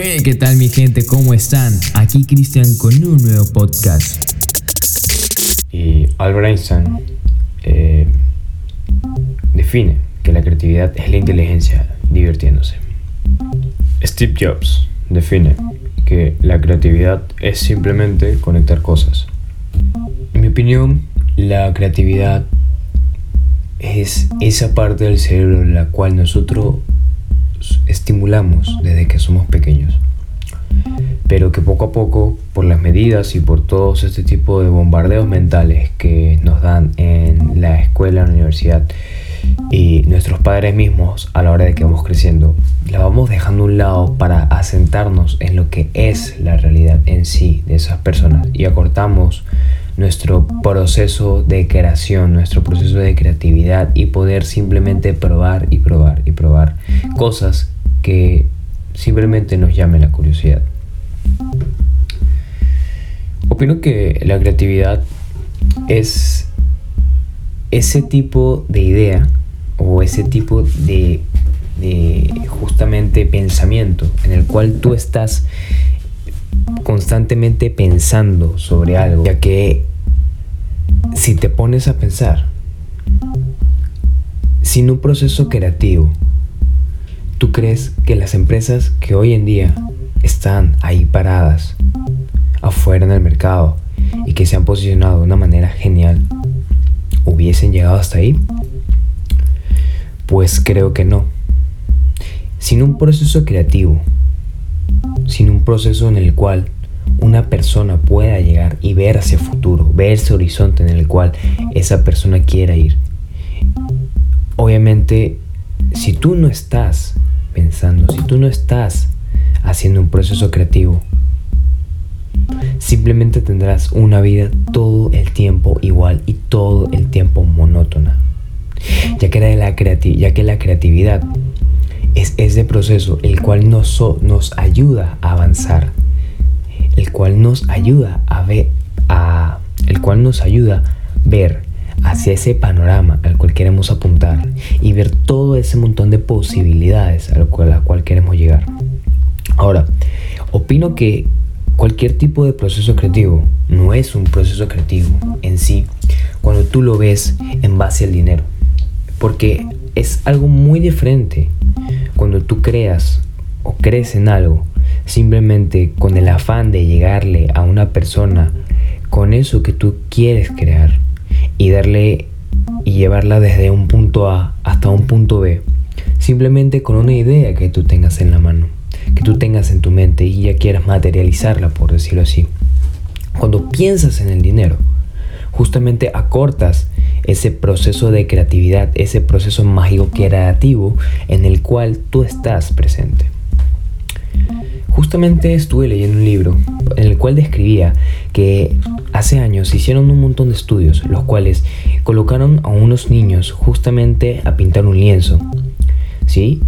Hey, ¿qué tal mi gente? ¿Cómo están? Aquí Cristian con un nuevo podcast. Y Albert Einstein eh, define que la creatividad es la inteligencia divirtiéndose. Steve Jobs define que la creatividad es simplemente conectar cosas. En mi opinión, la creatividad es esa parte del cerebro en la cual nosotros estimulamos desde que somos pequeños. Pero que poco a poco, por las medidas y por todos este tipo de bombardeos mentales que nos dan en la escuela, en la universidad y nuestros padres mismos a la hora de que vamos creciendo, la vamos dejando a un lado para asentarnos en lo que es la realidad en sí de esas personas y acortamos nuestro proceso de creación, nuestro proceso de creatividad y poder simplemente probar y probar y probar cosas que simplemente nos llamen la curiosidad. Opino que la creatividad es ese tipo de idea o ese tipo de, de justamente pensamiento en el cual tú estás constantemente pensando sobre algo, ya que si te pones a pensar, sin un proceso creativo, ¿tú crees que las empresas que hoy en día están ahí paradas, afuera en el mercado, y que se han posicionado de una manera genial, hubiesen llegado hasta ahí? Pues creo que no. Sin un proceso creativo, sin un proceso en el cual una persona pueda llegar y ver hacia futuro, ver ese horizonte en el cual esa persona quiera ir. Obviamente, si tú no estás pensando, si tú no estás haciendo un proceso creativo, simplemente tendrás una vida todo el tiempo igual y todo el tiempo monótona. Ya que, la, creatividad es ese proceso el cual nos, nos ayuda a avanzar, el cual nos ayuda a ver, el cual nos ayuda ver hacia ese panorama al cual queremos apuntar y ver todo ese montón de posibilidades a la cual queremos llegar. Ahora, opino que cualquier tipo de proceso creativo no es un proceso creativo en sí cuando tú lo ves en base al dinero, porque es algo muy diferente cuando tú creas o crees en algo simplemente con el afán de llegarle a una persona con eso que tú quieres crear y darle y llevarla desde un punto A hasta un punto B, simplemente con una idea que tú tengas en la mano, que tú tengas en tu mente y ya quieras materializarla, por decirlo así. Cuando piensas en el dinero, justamente acortas ese proceso de creatividad, ese proceso mágico creativo en el cual tú estás presente. Justamente estuve leyendo un libro en el cual describía que hace años hicieron un montón de estudios, los cuales colocaron a unos niños justamente a pintar un lienzo, ¿sí?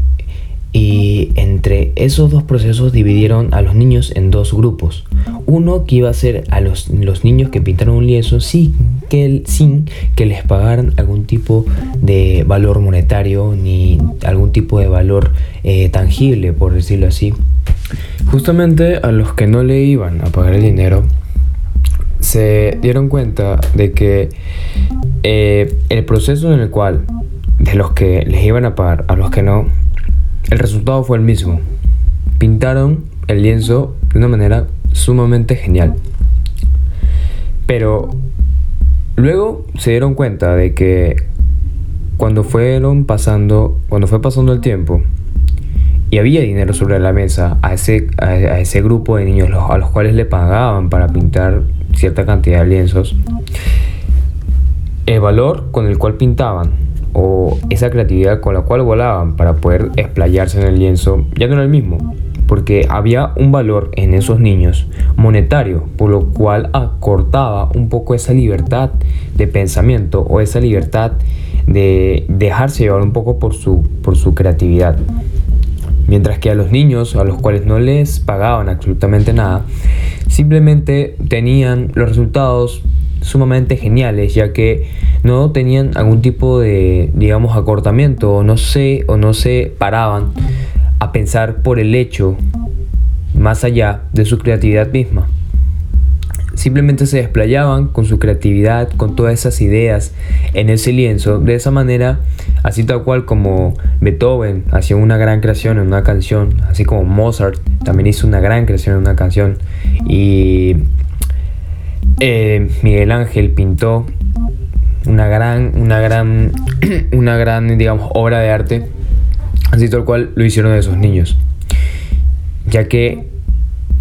Y entre esos dos procesos dividieron a los niños en dos grupos. Uno que iba a ser a los, los niños que pintaron un lienzo sin que, sin que les pagaran algún tipo de valor monetario ni algún tipo de valor eh, tangible, por decirlo así. Justamente a los que no le iban a pagar el dinero, se dieron cuenta de que eh, el proceso en el cual de los que les iban a pagar a los que no, el resultado fue el mismo. Pintaron el lienzo de una manera sumamente genial. Pero luego se dieron cuenta de que cuando fueron pasando, cuando fue pasando el tiempo, y había dinero sobre la mesa a ese, a, ese grupo de niños a los cuales le pagaban para pintar cierta cantidad de lienzos, el valor con el cual pintaban o esa creatividad con la cual volaban para poder explayarse en el lienzo ya no era el mismo, porque había un valor en esos niños monetario, por lo cual acortaba un poco esa libertad de pensamiento o esa libertad de dejarse llevar un poco por su, por su creatividad. Mientras que a los niños, a los cuales no les pagaban absolutamente nada, simplemente tenían los resultados sumamente geniales, ya que no tenían algún tipo de, digamos, acortamiento, o no sé, o no se paraban a pensar por el hecho más allá de su creatividad misma. Simplemente se desplayaban con su creatividad, con todas esas ideas en ese lienzo, de esa manera, así tal cual como Beethoven hacía una gran creación en una canción, así como Mozart también hizo una gran creación en una canción, y eh, Miguel Ángel pintó una gran, una gran, una gran, digamos, obra de arte, así tal cual lo hicieron esos niños, ya que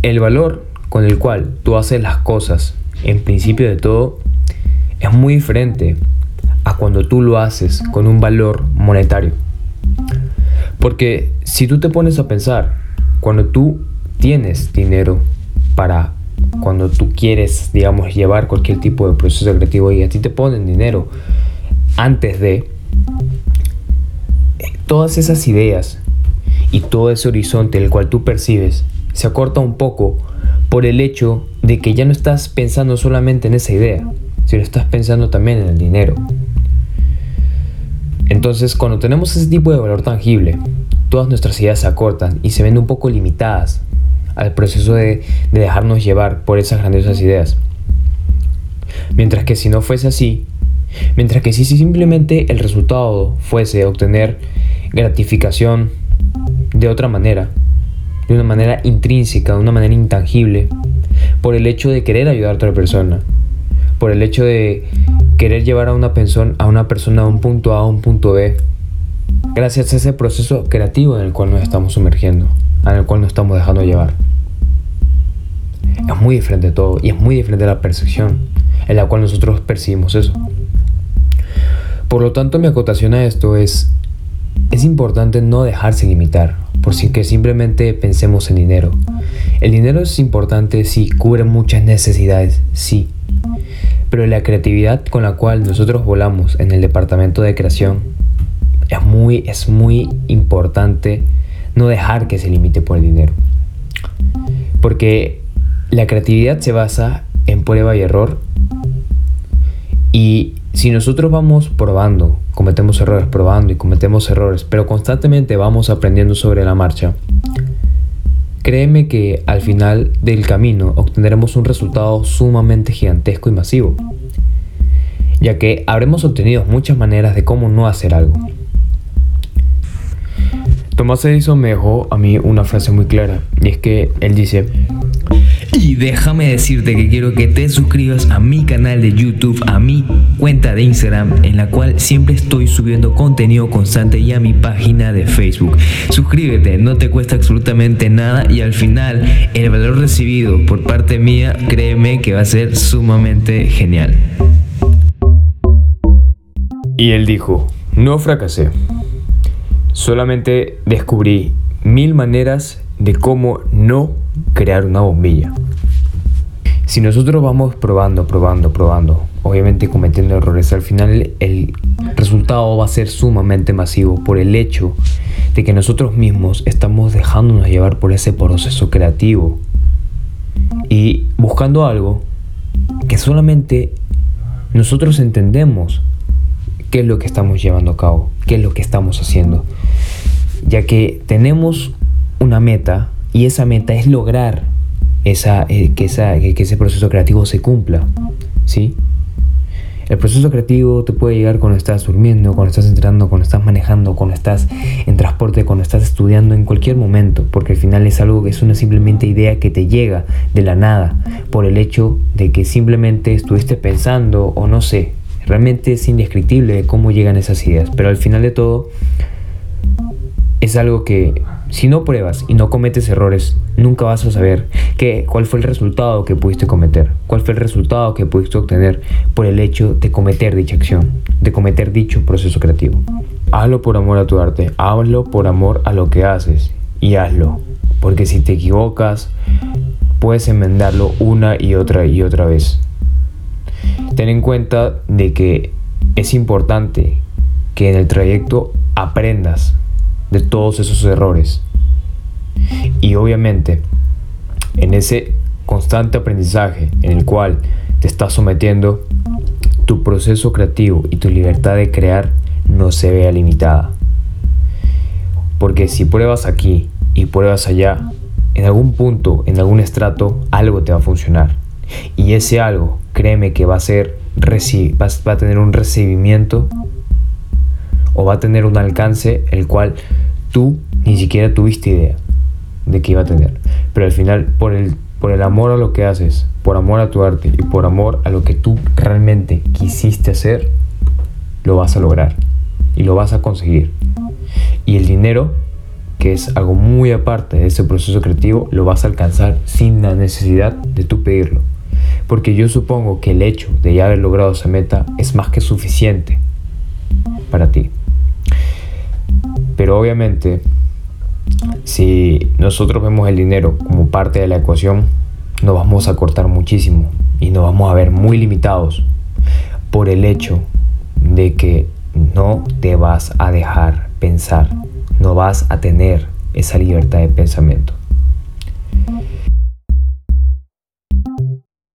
el valor con el cual tú haces las cosas, en principio de todo, es muy diferente a cuando tú lo haces con un valor monetario. Porque si tú te pones a pensar, cuando tú tienes dinero para cuando tú quieres, digamos, llevar cualquier tipo de proceso creativo y a ti te ponen dinero antes de todas esas ideas y todo ese horizonte el cual tú percibes se acorta un poco por el hecho de que ya no estás pensando solamente en esa idea, sino estás pensando también en el dinero. Entonces, cuando tenemos ese tipo de valor tangible, todas nuestras ideas se acortan y se ven un poco limitadas al proceso de, dejarnos llevar por esas grandiosas ideas. Mientras que si no fuese así, mientras que si simplemente el resultado fuese obtener gratificación de otra manera, de una manera intrínseca, de una manera intangible, por el hecho de querer ayudar a otra persona, por el hecho de querer llevar a una, persona, a una persona a un punto A a un punto B, gracias a ese proceso creativo en el cual nos estamos sumergiendo, en el cual nos estamos dejando llevar. Es muy diferente todo y es muy diferente la percepción en la cual nosotros percibimos eso. Por lo tanto, mi acotación a esto es, es importante no dejarse limitar, por si que simplemente pensemos en dinero. El dinero es importante, sí, cubre muchas necesidades, sí. Pero la creatividad con la cual nosotros volamos en el departamento de creación es muy, es muy importante no dejar que se limite por el dinero. Porque la creatividad se basa en prueba y error y si nosotros vamos probando, cometemos errores, probando y cometemos errores, pero constantemente vamos aprendiendo sobre la marcha, créeme que al final del camino obtendremos un resultado sumamente gigantesco y masivo, ya que habremos obtenido muchas maneras de cómo no hacer algo. Tomás Edison me dejó a mí una frase muy clara, y es que él dice, y déjame decirte que quiero que te suscribas a mi canal de YouTube, a mi cuenta de Instagram, en la cual siempre estoy subiendo contenido constante y a mi página de Facebook. Suscríbete, no te cuesta absolutamente nada y al final el valor recibido por parte mía, créeme que va a ser sumamente genial. Y él dijo, no fracasé, solamente descubrí mil maneras de cómo no crear una bombilla. Si nosotros vamos probando, probando, probando, obviamente cometiendo errores, al final el resultado va a ser sumamente masivo por el hecho de que nosotros mismos estamos dejándonos llevar por ese proceso creativo. Y buscando algo que solamente nosotros entendemos qué es lo que estamos llevando a cabo, qué es lo que estamos haciendo, ya que tenemos una meta y esa meta es lograr esa, eh, que, ese proceso creativo se cumpla. ¿sí? El proceso creativo te puede llegar cuando estás durmiendo, cuando estás entrenando, cuando estás manejando, cuando estás en transporte, cuando estás estudiando, en cualquier momento, porque al final es algo que es una simplemente idea que te llega de la nada, por el hecho de que simplemente estuviste pensando o no sé, realmente es indescriptible cómo llegan esas ideas, pero al final de todo es algo que si no pruebas y no cometes errores, nunca vas a saber qué, cuál fue el resultado que pudiste cometer, cuál fue el resultado que pudiste obtener por el hecho de cometer dicha acción, de cometer dicho proceso creativo. Hazlo por amor a tu arte, hazlo por amor a lo que haces y hazlo, porque si te equivocas, puedes enmendarlo una y otra y otra vez. Ten en cuenta de que es importante que en el trayecto aprendas de todos esos errores. Y obviamente, en ese constante aprendizaje en el cual te estás sometiendo, tu proceso creativo y tu libertad de crear no se vea limitada. Porque si pruebas aquí y pruebas allá, en algún punto, en algún estrato, algo te va a funcionar. Y ese algo, créeme que va a ser va a tener un recibimiento o va a tener un alcance el cual tú ni siquiera tuviste idea de que iba a tener. Pero al final, por el, por el amor a lo que haces, por amor a tu arte y por amor a lo que tú realmente quisiste hacer, lo vas a lograr y lo vas a conseguir. Y el dinero, que es algo muy aparte de ese proceso creativo, lo vas a alcanzar sin la necesidad de tú pedirlo. Porque yo supongo que el hecho de ya haber logrado esa meta es más que suficiente para ti. Pero obviamente, si nosotros vemos el dinero como parte de la ecuación, nos vamos a cortar muchísimo y nos vamos a ver muy limitados por el hecho de que no te vas a dejar pensar, no vas a tener esa libertad de pensamiento.